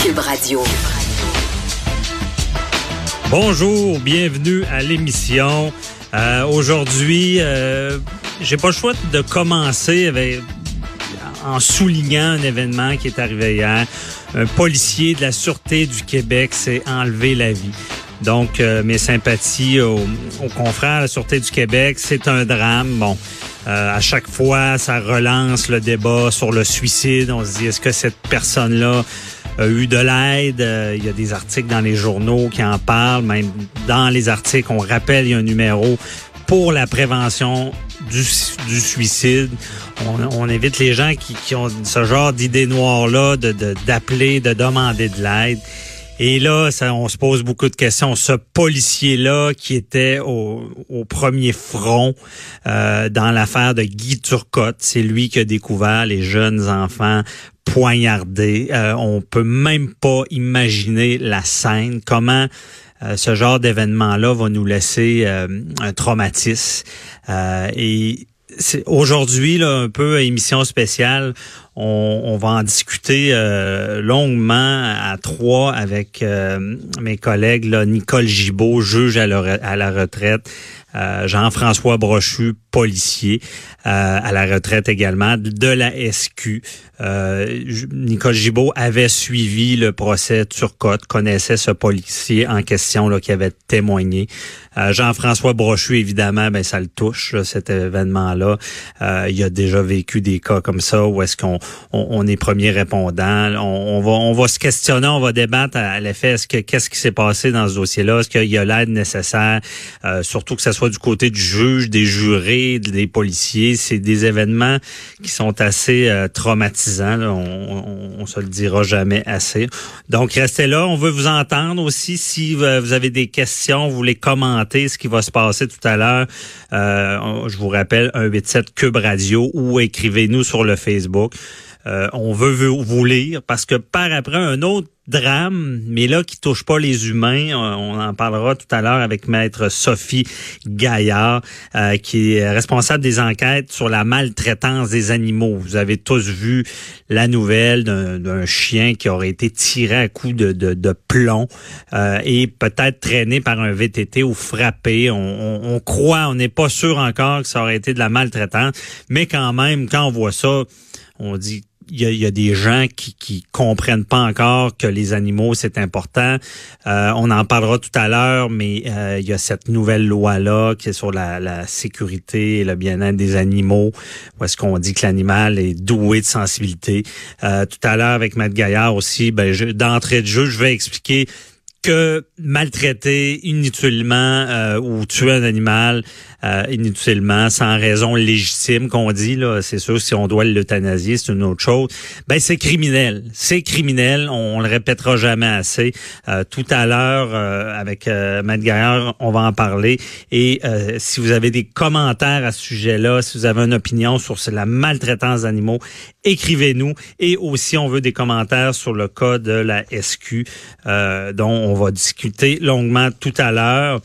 Radio. Bonjour, bienvenue à l'émission. Euh, Aujourd'hui, euh, j'ai pas le choix de commencer avec, en soulignant un événement qui est arrivé hier. Un policier de la Sûreté du Québec s'est enlevé la vie. Donc, euh, mes sympathies aux, aux, confrères de la Sûreté du Québec, c'est un drame. Bon, à chaque fois, ça relance le débat sur le suicide. On se dit, est-ce que cette personne-là a eu de l'aide? Euh, il y a des articles dans les journaux qui en parlent. Même dans les articles, on rappelle, il y a un numéro pour la prévention du, suicide. On, on, évite les gens qui, qui ont ce genre d'idées noires-là d'appeler, de, de demander de l'aide. Et là, ça, on se pose beaucoup de questions. Ce policier-là qui était au, au premier front euh, dans l'affaire de Guy Turcotte, c'est lui qui a découvert les jeunes enfants poignardés. Euh, on peut même pas imaginer la scène, comment euh, ce genre d'événement-là va nous laisser euh, un traumatisme. et aujourd'hui, là, un peu émission spéciale, on, va en discuter euh, longuement à trois avec euh, mes collègues, Nicole Gibault, juge à la retraite, euh, Jean-François Brochu, policier, à la retraite également, de la SQ. Nicole Gibault avait suivi le procès Turcotte, connaissait ce policier en question là, qui avait témoigné. Jean-François Brochu, évidemment, ben ça le touche, là, cet événement-là. il a déjà vécu des cas comme ça où est-ce qu'on on, on, est premier répondant. On, on, va, on va se questionner, on va débattre à, l'effet est-ce que qu'est-ce qui s'est passé dans ce dossier-là, est-ce qu'il y a l'aide nécessaire, euh, surtout que ce soit du côté du juge, des jurés, des policiers. C'est des événements qui sont assez euh, traumatisants. Là. On, on, se le dira jamais assez. Donc restez là, on veut vous entendre aussi. Si vous avez des questions, vous voulez commenter ce qui va se passer tout à l'heure. Euh, je vous rappelle 187 Cube Radio ou écrivez-nous sur le Facebook. Euh, on veut vous lire parce que par après un autre drame, mais là qui touche pas les humains, on en parlera tout à l'heure avec maître Sophie Gaillard, euh, qui est responsable des enquêtes sur la maltraitance des animaux. Vous avez tous vu la nouvelle d'un chien qui aurait été tiré à coups de, de, plomb euh, et peut-être traîné par un VTT ou frappé. On, on, croit, on n'est pas sûr encore que ça aurait été de la maltraitance, mais quand même, quand on voit ça, on dit y, a, y a, des gens qui, qui comprennent pas encore que les animaux c'est important. Euh, on en parlera tout à l'heure, mais euh, il y a cette nouvelle loi là qui est sur la, sécurité et le bien-être des animaux, où est-ce qu'on dit que l'animal est doué de sensibilité. Euh, tout à l'heure avec Matt Gaillard aussi, ben d'entrée de jeu, je vais expliquer que maltraiter inutilement euh, ou tuer un animal euh, inutilement sans raison légitime qu'on dit là, c'est sûr si on doit l'euthanasier, c'est une autre chose. Ben c'est criminel, c'est criminel, on, on, le répétera jamais assez. Euh, tout à l'heure euh, avec euh, Matt Gaillard, on va en parler et si vous avez des commentaires à ce sujet-là, si vous avez une opinion sur la maltraitance d'animaux, écrivez-nous et aussi on veut des commentaires sur le cas de la SQ dont on va discuter longuement tout à l'heure.